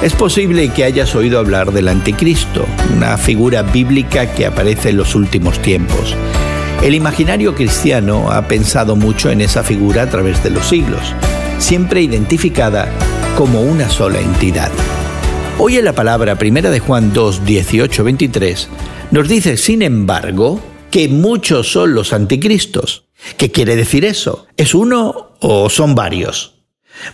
Es posible que hayas oído hablar del anticristo, una figura bíblica que aparece en los últimos tiempos. El imaginario cristiano ha pensado mucho en esa figura a través de los siglos, siempre identificada como una sola entidad. Hoy en la palabra primera de Juan 2, 18, 23 nos dice, sin embargo, que muchos son los anticristos. ¿Qué quiere decir eso? ¿Es uno o son varios?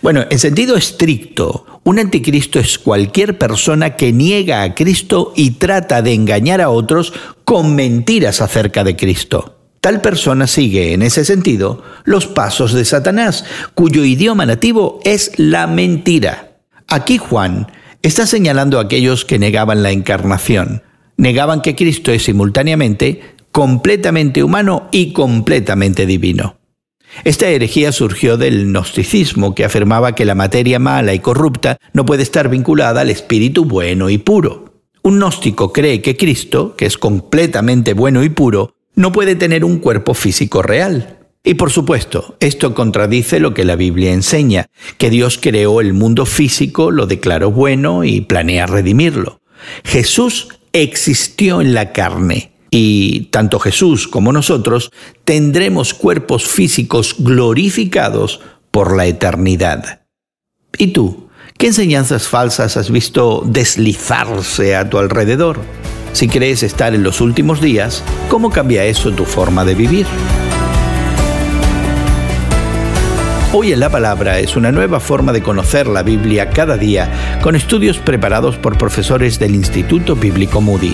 Bueno, en sentido estricto, un anticristo es cualquier persona que niega a Cristo y trata de engañar a otros con mentiras acerca de Cristo. Tal persona sigue, en ese sentido, los pasos de Satanás, cuyo idioma nativo es la mentira. Aquí Juan está señalando a aquellos que negaban la encarnación, negaban que Cristo es simultáneamente completamente humano y completamente divino. Esta herejía surgió del gnosticismo, que afirmaba que la materia mala y corrupta no puede estar vinculada al espíritu bueno y puro. Un gnóstico cree que Cristo, que es completamente bueno y puro, no puede tener un cuerpo físico real. Y por supuesto, esto contradice lo que la Biblia enseña, que Dios creó el mundo físico, lo declaró bueno y planea redimirlo. Jesús existió en la carne y tanto Jesús como nosotros tendremos cuerpos físicos glorificados por la eternidad. ¿Y tú? ¿Qué enseñanzas falsas has visto deslizarse a tu alrededor? Si crees estar en los últimos días, ¿cómo cambia eso tu forma de vivir? Hoy en la Palabra es una nueva forma de conocer la Biblia cada día con estudios preparados por profesores del Instituto Bíblico Moody.